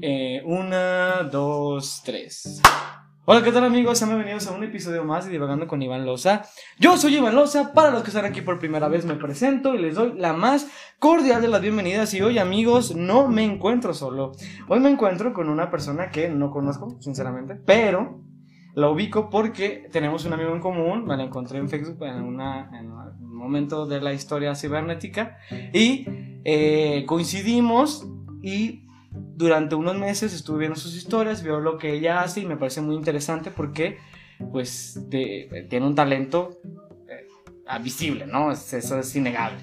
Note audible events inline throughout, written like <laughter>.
Eh, una, dos, tres. Hola, ¿qué tal amigos? Sean bienvenidos a un episodio más de Divagando con Iván Loza. Yo soy Iván Loza, para los que están aquí por primera vez me presento y les doy la más cordial de las bienvenidas. Y hoy amigos, no me encuentro solo. Hoy me encuentro con una persona que no conozco, sinceramente, pero la ubico porque tenemos un amigo en común, me la encontré en Facebook en, una, un momento de la historia cibernética y eh, coincidimos y durante unos meses estuve viendo sus historias, veo lo que ella hace y me parece muy interesante porque pues tiene un talento eh, visible, ¿no? Eso es innegable.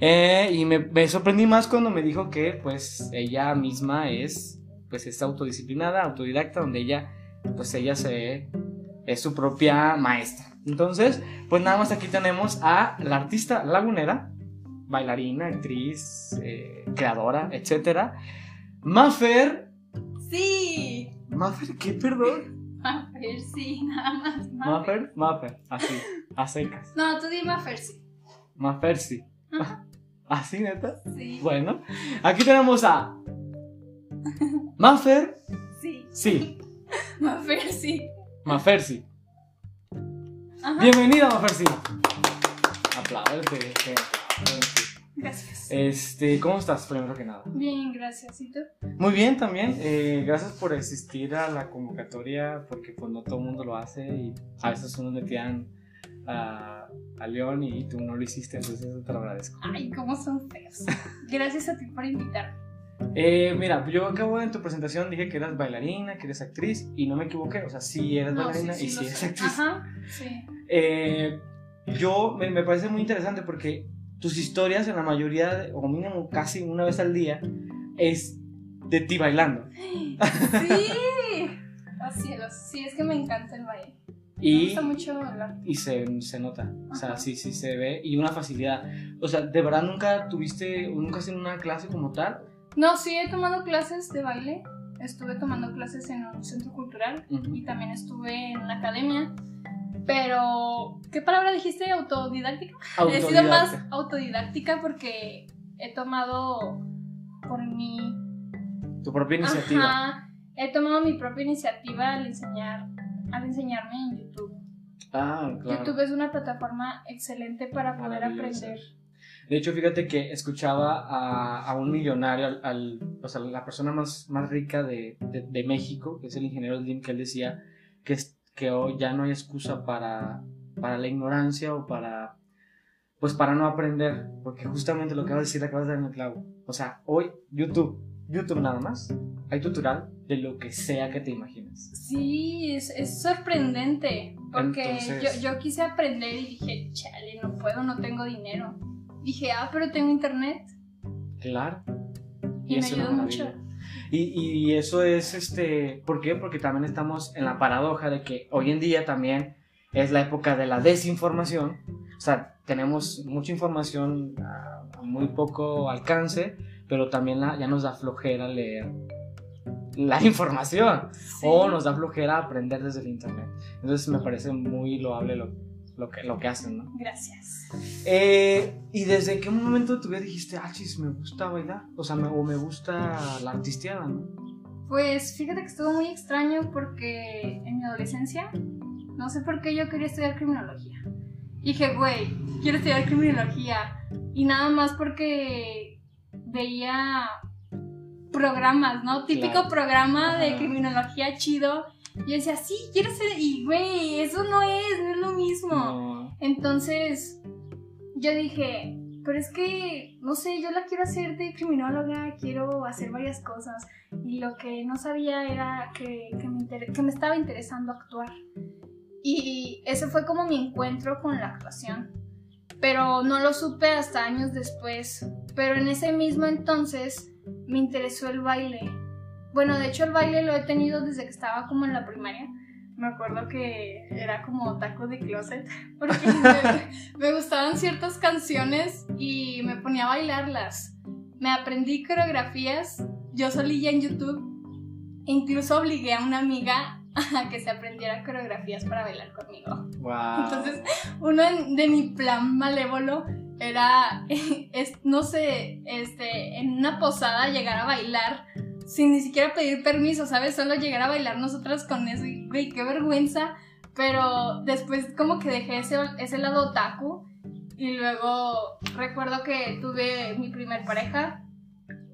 Eh, y me, sorprendí más cuando me dijo que pues ella misma es pues es autodisciplinada, autodidacta, donde ella pues ella se es su propia maestra. Entonces, pues nada más aquí tenemos a la artista lagunera, bailarina, actriz, eh, creadora, etcétera Maffer. Sí. ¿Maffer qué, perdón? Maffer, sí, nada más. Maffer, Maffer, así, a secas. No, tú di Maffer, sí. Maffer, sí. <laughs> ¿Así, neta? Sí. Bueno, aquí tenemos a. Maffer. Sí. Sí. <laughs> Maffer, sí. Maffer, sí. Bienvenida, Maffer, sí. Apláudete. Gracias. Este, ¿cómo estás, primero que nada? Bien, gracias. ¿Y tú? Muy bien también. Eh, gracias por asistir a la convocatoria, porque pues no todo el mundo lo hace y a veces unos metían a, a León y tú no lo hiciste, entonces te lo agradezco. Ay, cómo son feos. Gracias a ti por invitarme. Eh, mira, yo acabo en tu presentación dije que eras bailarina, que eres actriz y no me equivoqué, o sea, sí eres bailarina y sí eres actriz. Ajá, sí. Eh, yo me, me parece muy interesante porque tus historias en la mayoría, o mínimo casi una vez al día, es de ti bailando. Sí, así es, sí, es que me encanta el baile. Y, me gusta mucho bailar. Y se, se nota, o sea, sí, sí se ve, y una facilidad. O sea, ¿de verdad nunca tuviste, nunca has una clase como tal? No, sí he tomado clases de baile. Estuve tomando clases en un centro cultural y también estuve en una academia pero, ¿qué palabra dijiste? ¿Autodidáctica? <laughs> He sido más autodidáctica porque he tomado por mi... Tu propia iniciativa. Ajá, he tomado mi propia iniciativa al enseñar, al enseñarme en YouTube. Ah, claro. YouTube es una plataforma excelente para poder aprender. De hecho, fíjate que escuchaba a, un millonario, al, o sea, la persona más, más rica de, de, México, que es el ingeniero Slim, que él decía que, que hoy ya no hay excusa para, para la ignorancia o para, pues para no aprender, porque justamente lo que acabas de decir acabas de dar en el clavo. O sea, hoy YouTube, YouTube nada más, hay tutorial de lo que sea que te imagines. Sí, es, es sorprendente, porque yo, yo quise aprender y dije, chale, no puedo, no tengo dinero. Dije, ah, pero tengo internet. Claro. Y, me ayudó mucho. Y, eso es, este, ¿por qué? Porque también estamos en la paradoja de que hoy en día también es la época de la desinformación. O sea, tenemos mucha información a, muy poco alcance, pero también la, ya nos da flojera leer la <laughs> información o nos da flojera aprender desde el internet. Entonces me parece muy loable lo, lo que, lo que hacen, ¿no? Gracias. Eh, ¿Y desde qué momento tú dijiste, ah, chis, me gusta bailar? O sea, me, o me gusta la artisteada, ¿no? Pues fíjate que estuvo muy extraño porque en mi adolescencia, no sé por qué yo quería estudiar criminología. Dije, güey, quiero estudiar criminología. Y nada más porque veía programas, ¿no? Típico programa de criminología chido y yo decía, sí, quiero ser. Y güey, eso no es, no es lo mismo. Entonces, yo dije, pero es que, no sé, yo la quiero hacer de criminóloga, quiero hacer varias cosas. Y lo que no sabía era que, que, me, que me estaba interesando actuar. Y ese fue como mi encuentro con la actuación. Pero no lo supe hasta años después. Pero en ese mismo entonces me interesó el baile bueno, de hecho el baile lo he tenido desde que estaba como en la primaria. Me acuerdo que era como taco de closet, <laughs> porque me, gustaban ciertas canciones y me ponía a bailarlas. Me aprendí coreografías, yo solía en YouTube. Incluso obligué a una amiga a que se aprendiera coreografías para bailar conmigo. Wow. Entonces, uno de mi plan malévolo era, <laughs> es, no sé, este, en una posada llegar a bailar sin ni siquiera pedir permiso, ¿sabes? Solo llegar a bailar nosotras con eso y, güey, qué vergüenza. Pero después como que dejé ese, ese lado otaku y luego recuerdo que tuve mi primer pareja.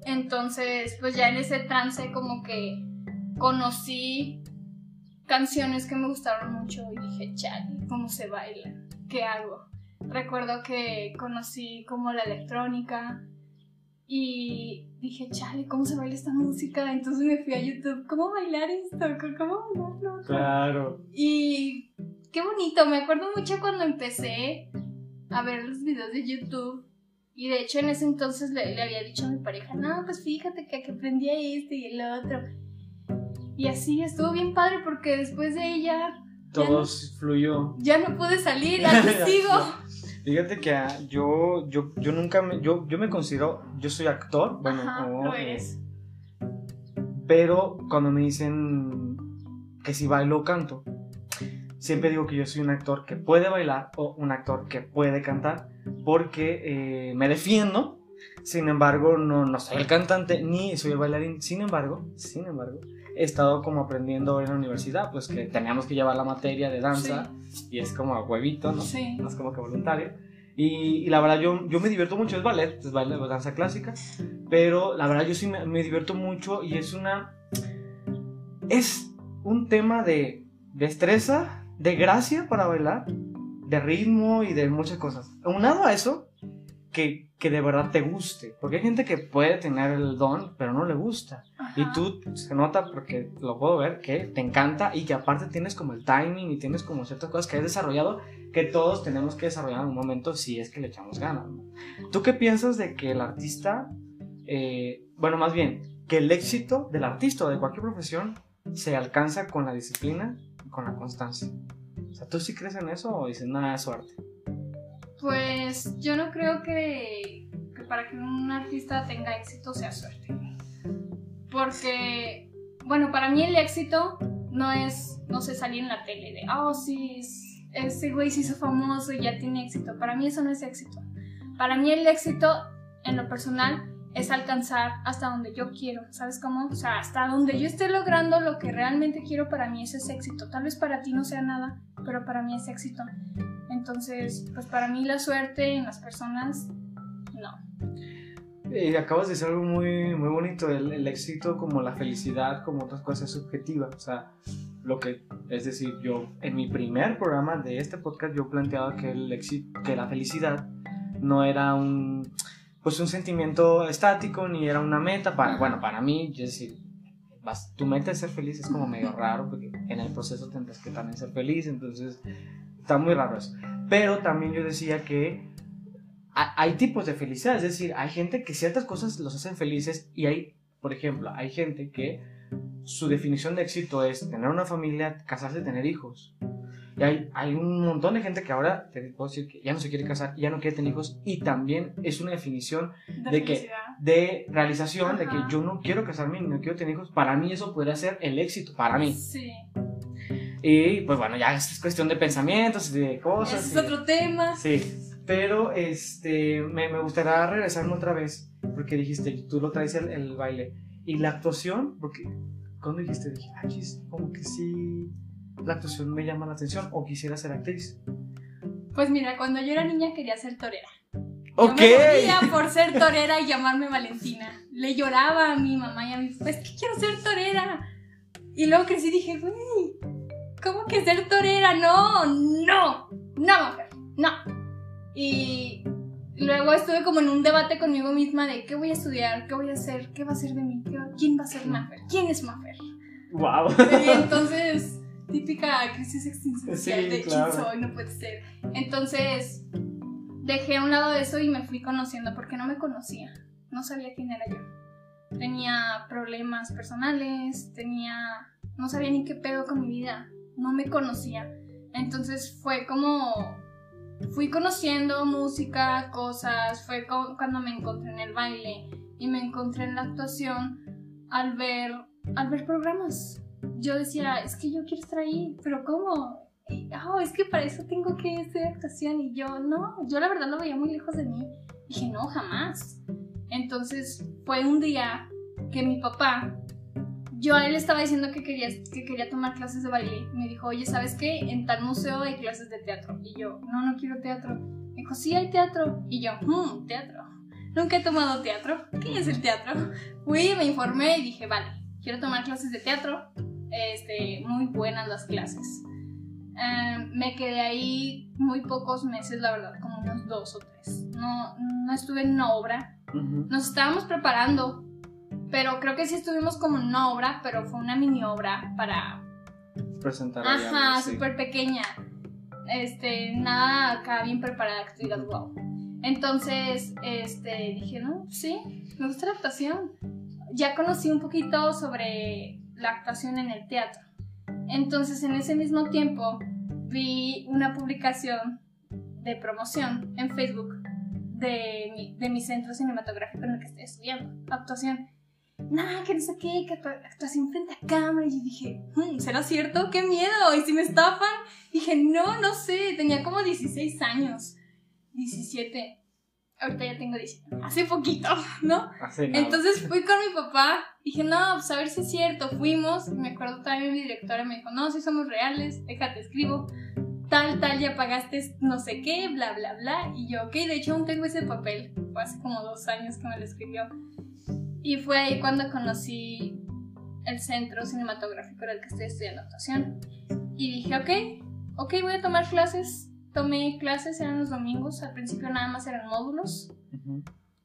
Entonces, pues ya en ese trance como que conocí canciones que me gustaron mucho y dije, chale, ¿cómo se baila? ¿Qué hago? Recuerdo que conocí como la electrónica y dije, chale, ¿cómo se baila esta música? Entonces me fui a YouTube, ¿cómo bailar esto? ¿Cómo bailarlo? Claro. Y qué bonito, me acuerdo mucho cuando empecé a ver los videos de YouTube. Y de hecho en ese entonces le, le había dicho a mi pareja, no, pues fíjate que, que aprendí este y el otro. Y así estuvo bien padre porque después de ella... Todo no, fluyó. Ya no pude salir, <laughs> ya sigo. Fíjate que ah, yo, yo, yo nunca me, yo, yo me considero, yo soy actor, bueno, Ajá, o, lo eh, eres. pero cuando me dicen que si bailo o canto, siempre digo que yo soy un actor que puede bailar o un actor que puede cantar, porque eh, me defiendo, sin embargo, no, no soy el cantante ni soy el bailarín, sin embargo, sin embargo, he estado como aprendiendo en la universidad, pues que teníamos que llevar la materia de danza y es como a huevito, ¿no? Sí. No es como que voluntario. Y, y la verdad yo, yo me divierto mucho, es ballet, es ballet, danza clásica, pero la verdad yo sí me, me divierto mucho y es una... Es un tema de destreza, de gracia para bailar, de ritmo y de muchas cosas. Aunado a eso, que, que de verdad te guste, porque hay gente que puede tener el don, pero no le gusta. Y tú se nota porque lo puedo ver que te encanta y que aparte tienes como el timing y tienes como ciertas cosas que has desarrollado que todos tenemos que desarrollar en un momento si es que le echamos ganas. ¿no? ¿Tú qué piensas de que el artista, eh, bueno, más bien, que el éxito del artista o de cualquier profesión se alcanza con la disciplina y con la constancia? O sea, ¿tú sí crees en eso o dices, nada, es suerte? Pues yo no creo que, que para que un artista tenga éxito sea suerte. Porque, bueno, para mí el éxito no es, no sé, salir en la tele de, oh, sí, es- ese güey se hizo famoso y ya tiene éxito. Para mí eso no es éxito. Para mí el éxito, en lo personal, es alcanzar hasta donde yo quiero. ¿Sabes cómo? O sea, hasta donde yo esté logrando lo que realmente quiero, para mí eso es éxito. Tal vez para ti no sea nada, pero para mí es éxito. Entonces, pues para mí la suerte en las personas. Eh, acabas de decir algo muy, muy bonito, el, el éxito como la felicidad, como otras cosas es subjetiva. O sea, lo que, es decir, yo en mi primer programa de este podcast yo planteaba que, el éxito, que la felicidad no era un, pues un sentimiento estático ni era una meta. Para, bueno, para mí, es decir, vas, tu meta es ser feliz es como medio raro porque en el proceso tendrás que también ser feliz, entonces está muy raro eso. Pero también yo decía que hay tipos de felicidad, es decir, hay gente que ciertas cosas los hacen felices y hay, por ejemplo, hay gente que su definición de éxito es tener una familia, casarse, tener hijos. Y hay, hay un montón de gente que ahora, te puedo decir, que ya no se quiere casar, ya no quiere tener hijos y también es una definición De, ¿De felicidad. de realización, de que Ajá. yo no quiero casarme ni no quiero tener hijos. Para mí eso podría ser el éxito, para mí. Sí. Y pues bueno, ya es cuestión de pensamientos y de cosas. Ese es y otro tema. Sí, pero este, me, me gustaría regresarme otra vez, porque dijiste, tú lo traes el, el baile. Y la actuación, porque cuando dijiste, dije, ah, chis, como que sí, la actuación me llama la atención, o quisiera ser actriz. Pues mira, cuando yo era niña quería ser torera. Ok. Yo me por ser torera y llamarme Valentina. Le lloraba a mi mamá y a mi papá, es que quiero ser torera. Y luego crecí y dije, güey, ¿cómo que ser torera? No, no, no, mujer, no. Y luego estuve como en un debate conmigo misma de qué voy a estudiar, qué voy a hacer, qué va a ser de mí, ¿Qué va- quién va a ser Maffer, quién es Maffer. Wow. Y entonces, típica crisis existencial Sí, de claro. quién soy, no puede ser. Entonces, dejé a un lado eso y me fui conociendo porque no me conocía. No sabía quién era yo. Tenía problemas personales, tenía. No sabía ni qué pedo con mi vida. No me conocía. Entonces fue como. Fui conociendo música, cosas. Fue cuando me encontré en el baile y me encontré en la actuación al ver al ver programas. Yo decía, es que yo quiero estar ahí, pero ¿cómo? Y, "Oh, es que para eso tengo que estudiar actuación. Y yo, no, yo la verdad lo veía muy lejos de mí. Dije, no, jamás. Entonces fue un día que mi papá, yo a él estaba diciendo que quería, que quería tomar clases de baile. Me dijo, oye, ¿sabes qué? En tal museo hay clases de teatro. Y yo, no, no quiero teatro. Me dijo, sí, hay teatro. Y yo, hmm, teatro. Nunca he tomado teatro. ¿Qué es el teatro? Fui, me informé y dije, vale, quiero tomar clases de teatro. Este, muy buenas las clases. Em, me quedé ahí muy pocos meses, la verdad, como unos dos o tres. No, no estuve en una obra. Ujú. Nos estábamos preparando, pero creo que sí estuvimos como en una obra, pero fue una mini obra para... Presentar Ajá, sí. súper pequeña. Este, nada acá bien preparada que tú digas, wow. Entonces, este, dije, no, sí, me gusta la actuación. Ya conocí un poquito sobre la actuación en el teatro. Entonces, en ese mismo tiempo, vi una publicación de promoción en Facebook de mi, de mi centro cinematográfico en el que estoy estudiando, actuación. Nada, que no sé qué, que actua- actuación frente a cámara. Y yo dije, "Hmm, ¿será cierto? ¡Qué miedo! ¿Y si me estafan? Dije, no, no sé, tenía como 16 años, 17. Ahorita ya tengo 19, hace poquito, <laughs> ¿no? Hace. Entonces fui con mi papá, dije, no, pues a ver si es cierto. Fuimos, me acuerdo también mi directora me dijo, no, si somos reales, déjate, escribo. Tal, tal, ya pagaste no sé qué, bla, bla, bla. Y yo, ok, de hecho aún tengo ese papel. Fue hace como dos años que me lo escribió. Y fue ahí cuando conocí el centro cinematográfico en el que estoy estudiando actuación. Y dije, ok, ok, voy a tomar clases. Tomé clases, eran los domingos. Al principio nada más eran módulos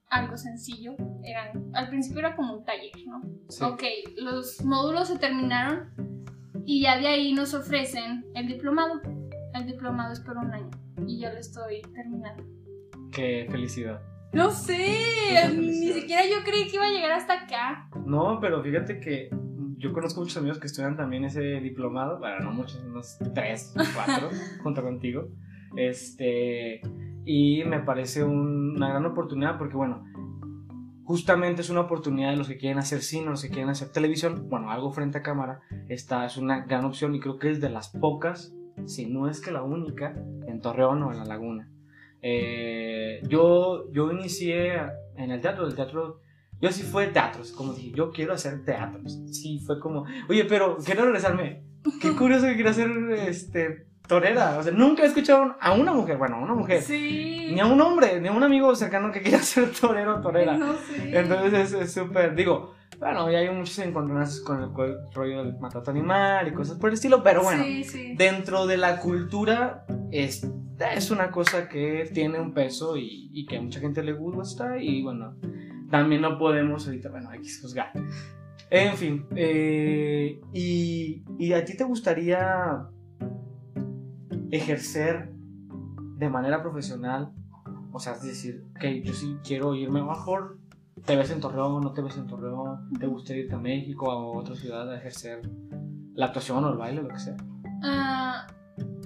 algo sencillo. Eran, al principio era como un taller, ¿no? Sí. Ok, los módulos se terminaron y ya de ahí nos ofrecen el diplomado. El diplomado es por un año y ya lo estoy terminando. Qué felicidad. No sé, ni siquiera yo creí que iba a llegar hasta acá. No, pero fíjate que yo conozco muchos amigos que estudian también ese diplomado, bueno, no muchos, unos tres, cuatro, <laughs> junto contigo. Este, y me parece un- una gran oportunidad porque, bueno, justamente es una oportunidad de los que quieren hacer cine, los que quieren hacer televisión, bueno, algo frente a cámara, esta es una gran opción y creo que es de las pocas, si no es que la única, en Torreón o en La Laguna. Eh, yo, yo inicié en el teatro, el teatro yo sí fue teatros, como dije, yo quiero hacer teatros. Sí, fue como, oye, pero quiero regresarme. Qué <laughs> curioso que quiero hacer este, torera. O sea, nunca he escuchado a una mujer, bueno, a una mujer, Sí. ni a un hombre, ni a un amigo cercano que quiera <laughs> ser torero o torera. No sé. Entonces es- es súper, digo, bueno, ya hay muchos encontronazos con el, con el rollo del maltrato animal y cosas por el estilo, pero bueno, Sí, sí. dentro de la cultura es, es una cosa que tiene un peso y, y que a mucha gente le gusta y bueno, también no podemos ahorita, bueno, hay que juzgar. En fin, eh, y, y a ti te gustaría ejercer de manera profesional, o sea, es decir, que yo sí quiero irme, mejor te ves en Torreón, no te ves en Torreón, te gustaría irte a México o a otra ciudad a ejercer la actuación o el baile, lo que sea. Ah,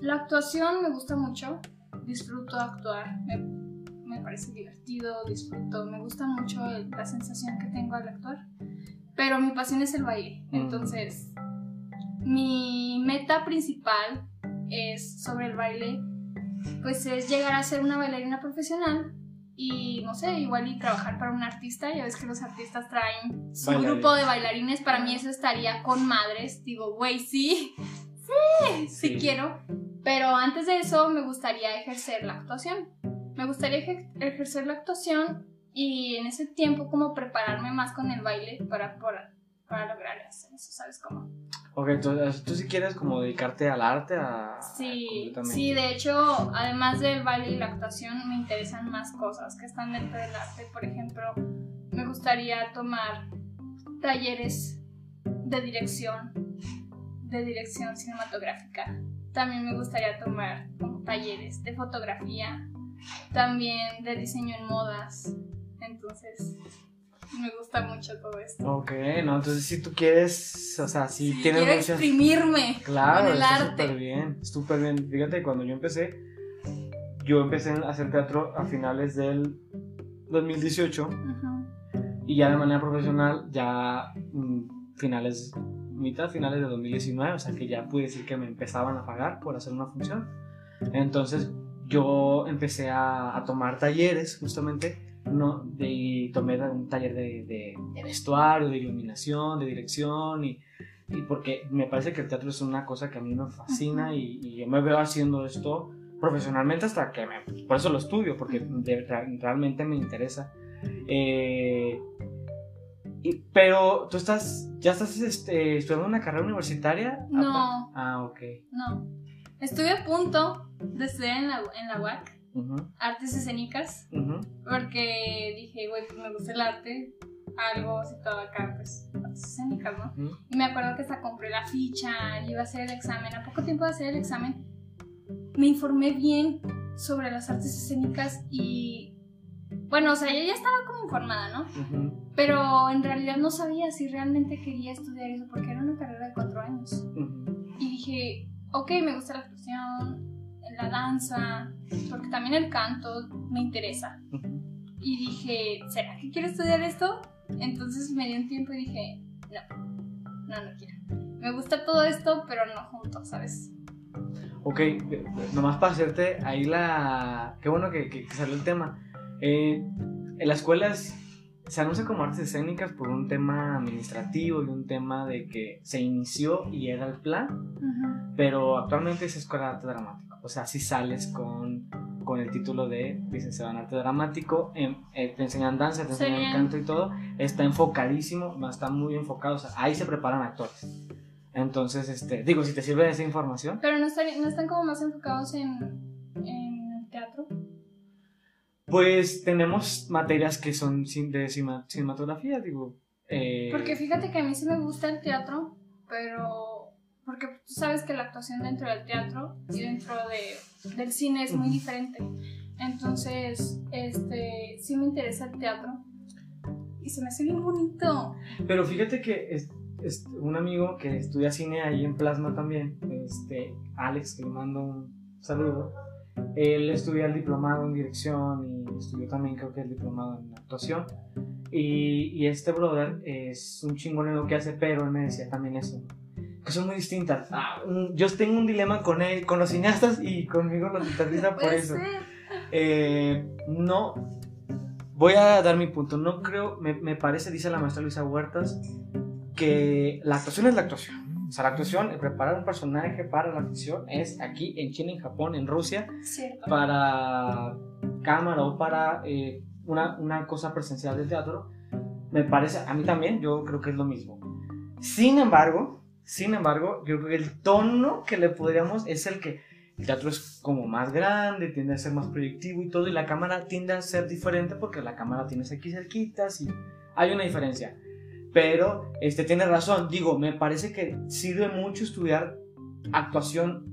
la actuación me gusta mucho. Disfruto actuar. Me, me parece divertido, disfruto. Me gusta mucho el- la sensación que tengo al actuar. Pero mi pasión es el baile. Mm. Entonces, mi meta principal es sobre el baile. Pues es llegar a ser una bailarina profesional. Y no sé, igual y trabajar para un artista. Ya ves que los artistas traen su grupo de bailarines. Para mí eso estaría con madres. Digo, güey, sí. <laughs> Sí, sí Sí. quiero. Pero antes de eso me gustaría ejercer la actuación. Me gustaría ejer- ejercer la actuación y en ese tiempo como prepararme más con el baile para, para, para lograr eso, ¿sabes cómo? Ok, entonces tú sí quieres como dedicarte al arte, a... Sí, sí, de hecho, además del baile y la actuación me interesan más cosas que están dentro del arte. Por ejemplo, me gustaría tomar talleres de dirección, de dirección cinematográfica. También me gustaría tomar como talleres de fotografía, también de diseño en modas. Entonces, me gusta mucho todo esto. Ok, no, entonces si tú quieres, o sea, si tienes quiero muchas... exprimirme Claro, con el arte. súper bien, súper bien. Fíjate, cuando yo empecé, yo empecé a hacer teatro a finales del 2018 Ujú. y ya de manera profesional ya mm, finales, mitad finales de 2019, o sea que ya pude decir que me empezaban a pagar por hacer una función. Entonces yo empecé a, a tomar talleres justamente no, de, tomé un taller de, de, de vestuario, de iluminación, de dirección y, y porque me parece que el teatro es una cosa que a mí me fascina y, y yo me veo haciendo esto profesionalmente hasta que me, por eso lo estudio, porque de- realmente me interesa. Eh, y- pero tú estás, ya estás este, estudiando una carrera universitaria. No. Ah, ok. No. Estuve a punto de estudiar en la, en la UAC, Artes escénicas, porque dije, güey, pues me gusta el arte, algo situado acá, pues, artes escénicas, ¿no? Y me acuerdo que hasta compré la ficha, iba a hacer el examen. A poco tiempo de hacer el examen, me informé bien sobre las artes escénicas y, bueno, o sea, yo ya estaba como informada, ¿no? Pero en realidad no sabía si realmente quería estudiar eso porque era una carrera de cuatro años. Y dije, ok, me gusta la actuación, danza, porque también el canto me interesa. Y dije, ¿será que quiero estudiar esto? Entonces me di un tiempo y dije, no, no, no quiero. Me gusta todo esto, pero no juntos, ¿sabes? Ok, nomás para hacerte ahí la... Qué bueno que, salió el tema. Eh, en las escuelas se anuncia como artes escénicas por un tema administrativo y un tema de que se inició y era el plan, pero actualmente es escuela de arte dramático. O sea, si sales con, con el título de licenciado en arte dramático, en- eh, te enseñan danza, te enseñan Sería- canto y todo, está enfocadísimo, está muy enfocado, o sea, ahí se preparan actores. Entonces, este, digo, si te sirve esa información, Pero no, estaría- no están como más enfocados en, en el teatro. Pues tenemos materias que son de cinematografía, digo. eh, Porque fíjate que a mí sí me gusta el teatro, pero... Tú sabes que la actuación dentro del teatro y dentro de, del cine es muy diferente. Entonces, este, sí me interesa el teatro. Y se me hace bien bonito. Pero fíjate que es, es un amigo que estudia cine ahí en Plasma también, este, Alex, que le mando un saludo. Él estudia el diplomado en dirección y estudió también creo que el diplomado en actuación. Y, y este brother es un chingón en lo que hace, pero él me decía también eso, que son muy distintas. Ah, yo tengo un dilema con él, con los cineastas y conmigo los guitarristas por eso. Eh, no. Voy a dar mi punto. No creo, me, me parece, dice la maestra Luisa Huertas, que la actuación es la actuación. O sea, la actuación, el preparar un personaje para la ficción es aquí en China, en Japón, en Rusia, Cierto. para cámara o para eh, una, una cosa presencial de teatro. Me parece, a mí también, yo creo que es lo mismo. Sin embargo, sin embargo, yo creo que el tono que le podríamos es el que el teatro es como más grande, tiende a ser más proyectivo y todo, y la cámara tiende a ser diferente porque la cámara tienes aquí cerquitas y hay una diferencia. Pero, este, tiene razón, digo, me parece que sirve mucho estudiar actuación,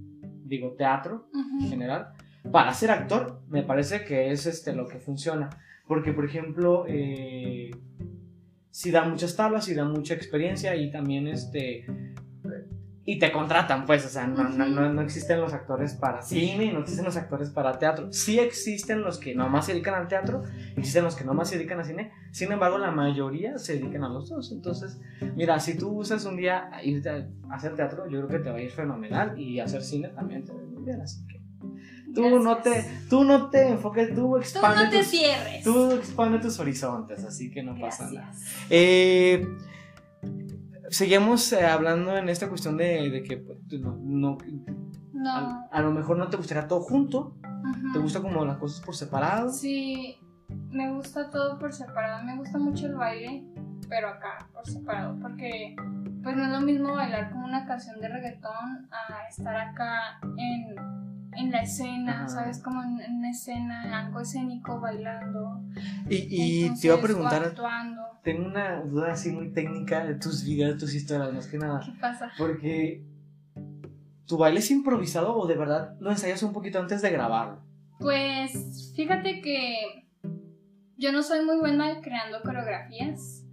digo, teatro en general, para ser actor, me parece que es este, lo que funciona. Porque, por ejemplo, eh, si da muchas tablas, si da mucha experiencia y también este. Y te contratan, pues, o sea, no, no, no- no existen los actores para cine, no existen los actores para teatro. Sí existen los que nomás se dedican al teatro, existen los que nomás se dedican al cine, sin embargo, la mayoría se dedican a los dos. Entonces, mira, si tú usas un día irte a hacer teatro, yo creo que te va a ir fenomenal y hacer cine también te va a ir muy bien, así que. Tú no, te, Gracias. tú no te enfoques, tú Tú expande, no te tus, cierres. tú expande tus horizontes, así que no pasa nada. Gracias. Eh, seguimos eh, hablando en esta cuestión de, de que pues, tú no, no- No. a, a lo mejor no te gustaría todo junto, te gusta como las cosas por separado. Sí, me gusta todo por separado. Me gusta mucho el baile, pero acá, por separado. Porque, pues no es lo mismo bailar como una canción de reggaetón a estar acá en, en la escena, Ajá. ¿sabes? Como en, en una escena, algo escénico, bailando. Y, y te iba a preguntar, actuando. tengo una duda así muy técnica de tus videos, de tus historias, más que nada. ¿Qué pasa? Porque tu baile es improvisado o de verdad lo ensayas un poquito antes de grabarlo. Pues fíjate que yo no soy muy buena creando coreografías,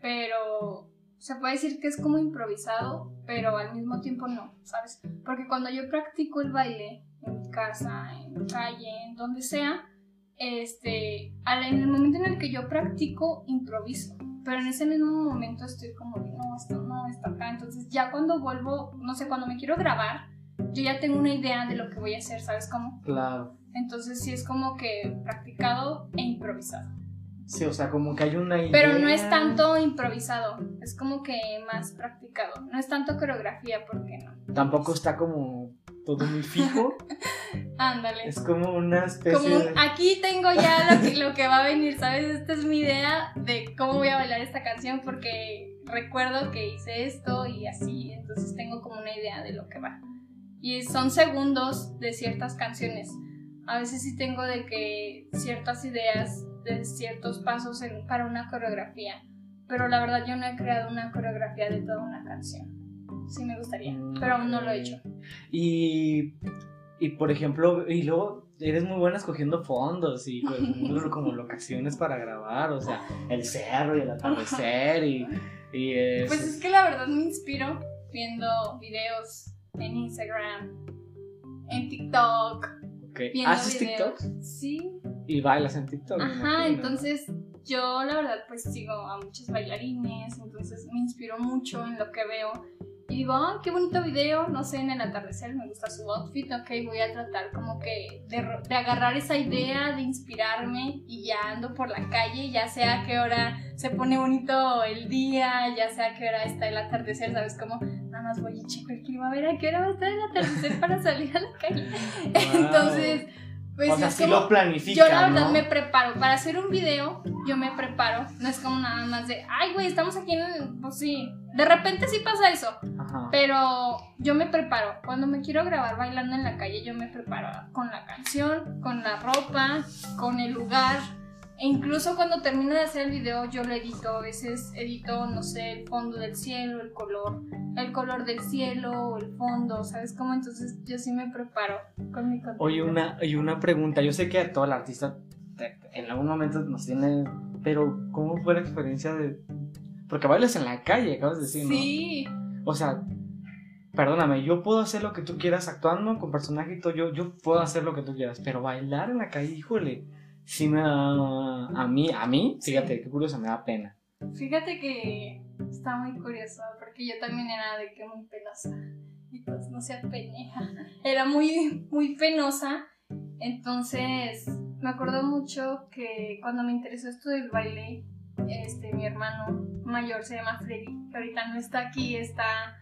pero se puede decir que es como improvisado, pero al mismo tiempo no, ¿sabes? Porque cuando yo practico el baile en mi casa, en calle, en donde sea, este, en el momento en el que yo practico, improviso. Pero en ese mismo momento estoy como, no, esto no, está acá. Entonces ya cuando vuelvo, no sé, cuando me quiero grabar, yo ya tengo una idea de lo que voy a hacer, ¿sabes cómo? Claro. Entonces sí es como que practicado e improvisado. Sí, o sea, como que hay una idea. Pero no es tanto improvisado, es como que más practicado. No es tanto coreografía, ¿por qué no? Tampoco está como todo muy fijo. <laughs> Ándale. Es como una especie Como un- de... aquí tengo ya lo que, lo que va a venir, ¿sabes? Esta es mi idea de cómo voy a bailar esta canción porque recuerdo que hice esto y así, entonces tengo como una idea de lo que va. Y son segundos de ciertas canciones. A veces sí tengo de que ciertas ideas de ciertos pasos en- para una coreografía, pero la verdad yo no he creado una coreografía de toda una canción. Sí me gustaría, pero aún no lo he hecho. Y, y por ejemplo, y luego eres muy buena escogiendo fondos y como locaciones para grabar, o sea, el cerro y el atardecer y, y es- Pues es que la verdad me inspiro viendo videos en Instagram, en TikTok, ok. viendo ¿Haces videos. TikToks? Sí. Y bailas en TikTok. Ajá, entonces yo la verdad pues sigo a muchos bailarines, entonces me inspiro mucho en lo que veo. Y digo, ah, qué bonito video, no sé, en el atardecer me gusta su outfit, ok, voy a tratar como que de, agarrar esa idea, de inspirarme y ya ando por la calle, ya sea a qué hora se pone bonito el día, ya sea a qué hora está el atardecer, ¿sabes? Como nada más voy y checo el clima, a ver a qué hora va a estar el atardecer para salir a la calle. <laughs> Wow. Entonces, pues o sea, como- lo planificas. yo la verdad ¿no? me preparo. Para hacer un video, yo me preparo. No es como nada más de, ay, güey, estamos aquí en... Pues sí. De repente sí pasa eso. Ajá. Pero yo me preparo. Cuando me quiero grabar bailando en la calle, yo me preparo con la canción, con la ropa, con el lugar. E incluso cuando termino de hacer el video, yo lo edito. A veces edito, no sé, el fondo del cielo, el color, el color del cielo, o el fondo, ¿sabes cómo? Entonces yo sí me preparo con mi contenido. Oye, una, y una pregunta. Yo sé que a todo el artista en algún momento nos tiene. Pero, ¿cómo fue la experiencia de.? Porque bailas en la calle, acabas de decir, ¿no? Sí. O sea, perdóname, yo puedo hacer lo que tú quieras actuando con personaje y todo. Yo, yo puedo hacer lo que tú quieras. Pero bailar en la calle, híjole. Sí me da. A mí, a mí, fíjate, qué curioso, me da pena. Fíjate que está muy curioso porque yo también era de que muy penosa. Y pues no se peneja. <laughs> Era muy, muy penosa. Entonces me acuerdo mucho que cuando me interesó esto del baile, este, mi hermano mayor se llama Freddy, que ahorita no está aquí, está,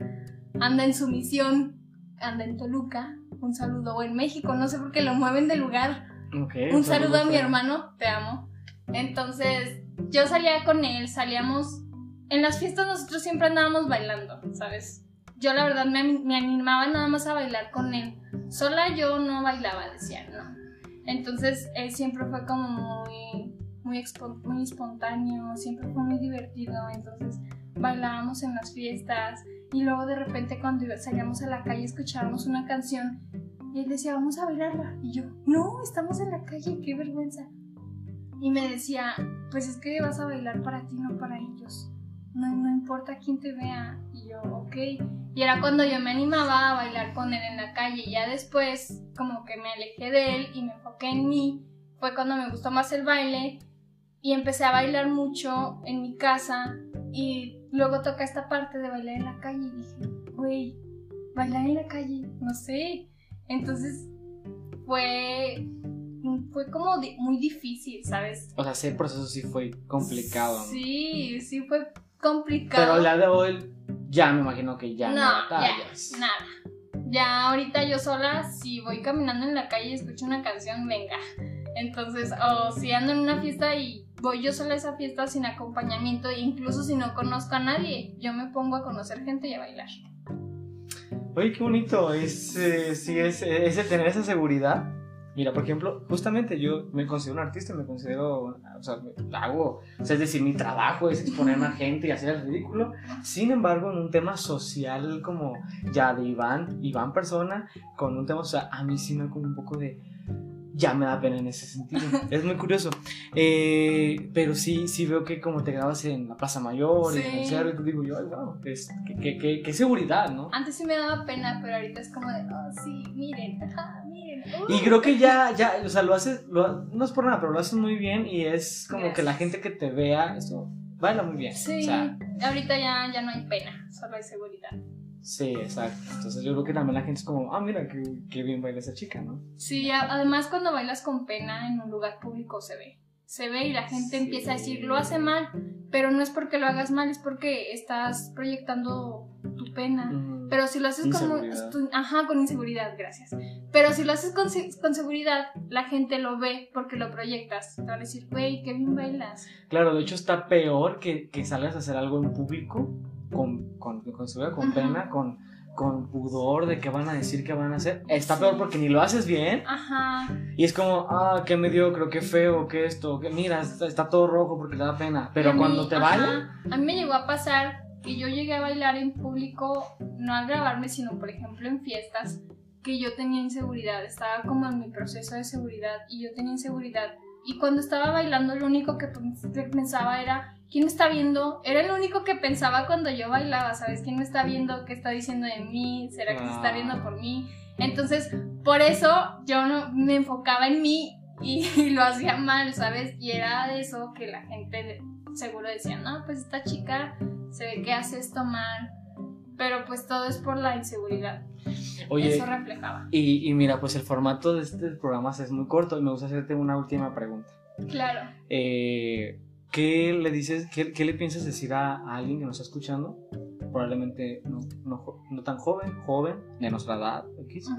anda en su misión, anda en Toluca. Un saludo, o en México, no sé por qué lo mueven de lugar. Un saludo a mi hermano, te amo. Entonces, yo salía con él, salíamos. En las fiestas nosotros siempre andábamos bailando, ¿sabes? Yo la verdad me, me animaba nada más a bailar con él. Sola yo no bailaba, decía, no. Entonces, él siempre fue como muy, muy, muy espontáneo, siempre fue muy divertido. Entonces, bailábamos en las fiestas. Y luego de repente cuando salíamos a la calle escuchábamos una canción y él decía, vamos a bailarla. Y yo, no, estamos en la calle, qué vergüenza. Y me decía, pues es que vas a bailar para ti, no para ellos. No, no importa quién te vea. Y yo, ok. Y era cuando yo me animaba a bailar con él en la calle. Y ya después, como que me alejé de él y me enfoqué en mí. Fue cuando me gustó más el baile. Y empecé a bailar mucho en mi casa. Y luego toca esta parte de bailar en la calle. Y dije, güey, bailar en la calle, no sé. Entonces fue, fue como di- muy difícil, ¿sabes? O sea, ese proceso sí fue complicado. ¿no? Sí, sí fue complicado. Pero la de hoy, ya me imagino que ya no, no, batallas. ya, nada. Ya ahorita yo sola, si voy caminando en la calle y escucho una canción, venga. Entonces, o si ando en una fiesta y voy yo sola a esa fiesta sin acompañamiento, e incluso si no conozco a nadie, yo me pongo a conocer gente y a bailar. Oye, qué bonito. Es, eh, sí, es, es el tener esa seguridad. Mira, por ejemplo, justamente yo me considero un artista, me considero, o sea, hago, o sea, es decir, mi trabajo es exponerme a gente y hacer el ridículo. Sin embargo, en un tema social como ya de Iván, Iván persona, con un tema, o sea, a mí sí me como un poco de, ya me da pena en ese sentido. <laughs> Es muy curioso. Eh, pero sí, sí veo que como te grabas en la Plaza Mayor y en el Sí. cerro, y digo yo, ay, wow, es, qué, qué, qué- qué seguridad, ¿no? Antes sí me daba pena, pero ahorita es como de, oh, sí, miren, ajá, miren. uh". Y creo que ya, ya, o sea, lo haces, lo- no es por nada, pero lo haces muy bien y es como que la Gracias. gente que te vea, eso, baila muy bien. Sí, O sea, ahorita ya, ya no hay pena, solo hay seguridad. Sí, exacto. Entonces yo creo que también la gente es como, ah, mira, qué, qué bien baila esa chica, ¿no? Sí, además cuando bailas con pena en un lugar público se ve. se ve y la gente empieza a decir, lo hace mal, pero no es porque lo hagas mal, es porque estás proyectando tu pena. Mm, Pero si lo haces con, tu- ajá, con inseguridad, gracias. Pero si lo haces con, con seguridad, la gente lo ve porque lo proyectas. Te van a decir, güey, qué bien bailas. Claro, de hecho está peor que, que salgas a hacer algo en público con, con, con con pena, con, con pudor de qué van a decir, qué van a hacer. Está peor porque ni lo haces bien Ajá. y es como, ah, qué mediocre, qué feo, qué esto, que mira, está, está todo rojo porque te da pena. Pero mí- cuando te bailan, A mí me llegó a pasar que yo llegué a bailar en público, no al grabarme, sino por ejemplo en fiestas, que yo tenía inseguridad. Estaba como en mi proceso de seguridad y yo tenía inseguridad. Y cuando estaba bailando, lo único que pensaba era, ¿quién me está viendo? Era lo único que pensaba cuando yo bailaba, ¿sabes? ¿Quién me está viendo? ¿Qué está diciendo de mí? ¿Será que se está viendo por mí? Entonces, por eso yo no me enfocaba en mí y, <laughs> y lo hacía mal, ¿sabes? Y era de eso que la gente seguro decía, no, pues esta chica se ve que hace esto mal. Pero pues todo es por la inseguridad. oye, Eso reflejaba. y, y mira, pues el formato de este programa es muy corto y me gusta hacerte una última pregunta. Claro. Eh, ¿Qué le dices, qué, qué le piensas decir a, a alguien que nos está escuchando? Probablemente no, no jo- no tan joven, joven, de nuestra edad, X,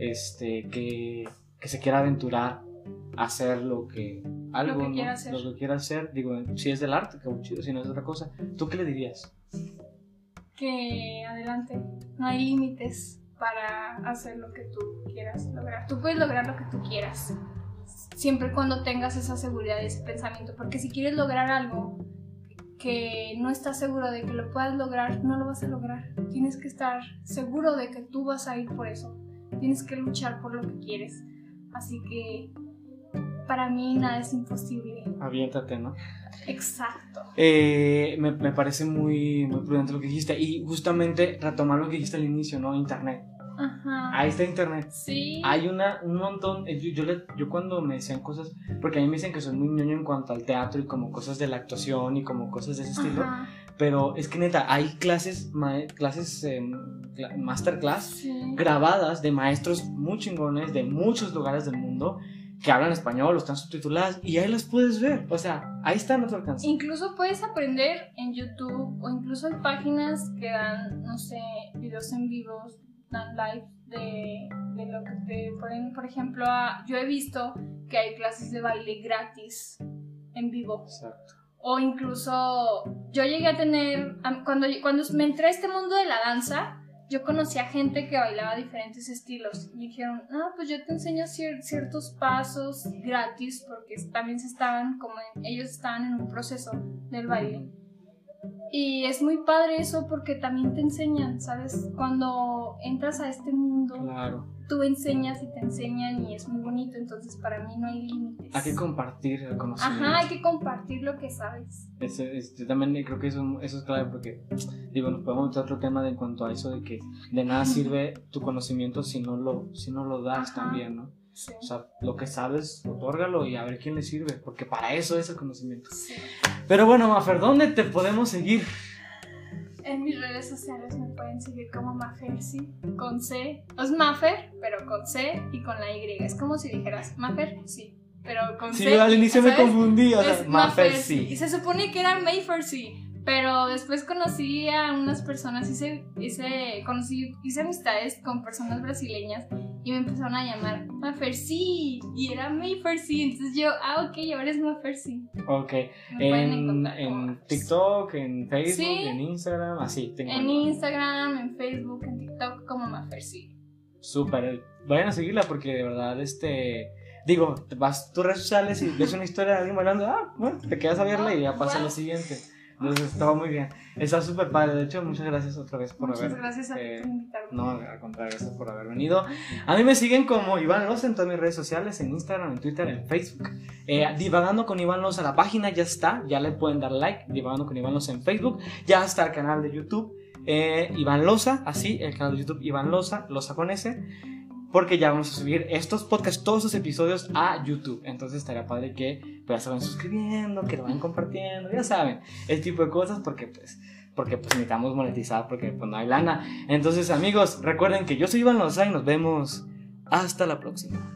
este, que, que se quiera aventurar a hacer lo que algo, que ¿no? quiera hacer. Lo que quiera hacer, digo, si es del arte, que chido, si no es otra cosa. ¿Tú qué le dirías? Que adelante. No hay límites para hacer lo que tú quieras lograr. Tú puedes lograr lo que tú quieras. Siempre cuando tengas esa seguridad y ese pensamiento. Porque si quieres lograr algo que no estás seguro de que lo puedas lograr, no lo vas a lograr. Tienes que estar seguro de que tú vas a ir por eso. Tienes que luchar por lo que quieres. Así que para mí nada es imposible. Aviéntate, ¿no? Exacto. Eh, me, me parece muy, muy prudente lo que dijiste. Y justamente retomar lo que dijiste al inicio, ¿no? Internet. Ajá. Ahí está Internet. Sí. Hay una, un montón, eh, yo, yo, le- yo cuando me decían cosas, porque a mí me dicen que soy muy ñoño en cuanto al teatro y como cosas de la actuación y como cosas de ese estilo, Ajá. pero es que neta, hay clases, ma- clases, cla- masterclass Sí. grabadas de maestros muy chingones de muchos lugares del mundo que hablan español o están subtituladas y ahí las puedes ver, o sea, ahí están a tu alcance. Incluso puedes aprender en YouTube o incluso hay páginas que dan, no sé, videos en vivos, dan live de, de lo que te ponen. Por ejemplo, a- yo he visto que hay clases de baile gratis en vivo. Exacto. O incluso yo llegué a tener, cuando, cuando me entré a este mundo de la danza, yo conocí a gente que bailaba diferentes estilos. Y dijeron, ah, pues yo te enseño cier- ciertos pasos gratis porque también se estaban, como en- ellos estaban en un proceso del baile. Y es muy padre eso porque también te enseñan, ¿sabes? Cuando entras a este mundo, Claro. tú enseñas y te enseñan y es muy bonito, entonces para mí no hay límites. Hay que compartir el conocimiento. Ajá, hay que compartir lo que sabes. Es- es- yo también creo que eso, eso es clave porque, digo, nos podemos meter otro tema de en cuanto a eso de que de nada sirve tu conocimiento si no lo, si no lo das Ajá. también, ¿no? Sí. O sea, lo que sabes, otórgalo y a ver quién le sirve, porque para eso es el conocimiento. Sí. Pero bueno, Mafer, ¿dónde te podemos seguir? En mis redes sociales me pueden seguir como Mafersi, con C. Es Mafer, pero con C y con la Y. Es como si dijeras Mafer, sí, pero con Sí, C. al inicio me ¿sabes? confundí, o sea, Mafer, Mafersi. Y sí. se supone que era Mayfersi. Pero después conocí a unas personas, hice, hice, conocí, hice amistades con personas brasileñas y me empezaron a llamar Mafersi. Y era Mayfersi. Entonces yo, ah, ok, ahora es Mafersi. Ok, en, en Mafersi. TikTok, en Facebook, Sí. en Instagram, así, tengo. En Instagram, en Facebook, en TikTok como Mafersi. Súper. Vayan a seguirla porque de verdad, este. Digo, vas tus redes sociales y ves una historia de alguien bailando, ah, bueno, te quedas a verla y ya pasa Wow. lo siguiente. Entonces, estaba muy bien. Está súper padre. De hecho, muchas gracias otra vez por Muchas haber. gracias a ti eh, por invitarme. No, al contrario, gracias por haber venido. A mí me siguen como Iván Loza en todas mis redes sociales, en Instagram, en Twitter, en Facebook. Eh, Divagando con Iván Loza, la página ya está, ya le pueden dar like. Divagando con Iván Loza en Facebook, ya está el canal de YouTube. eh, Iván Loza, así, el canal de YouTube Iván Loza, Loza con S. Porque ya vamos a subir estos podcasts, todos estos episodios a YouTube. Entonces estaría padre que pues, se vayan suscribiendo, que lo vayan compartiendo, ya saben, ese tipo de cosas porque pues porque pues necesitamos monetizar porque pues no hay lana. Entonces amigos, recuerden que yo soy Iván Loza y nos vemos hasta la próxima.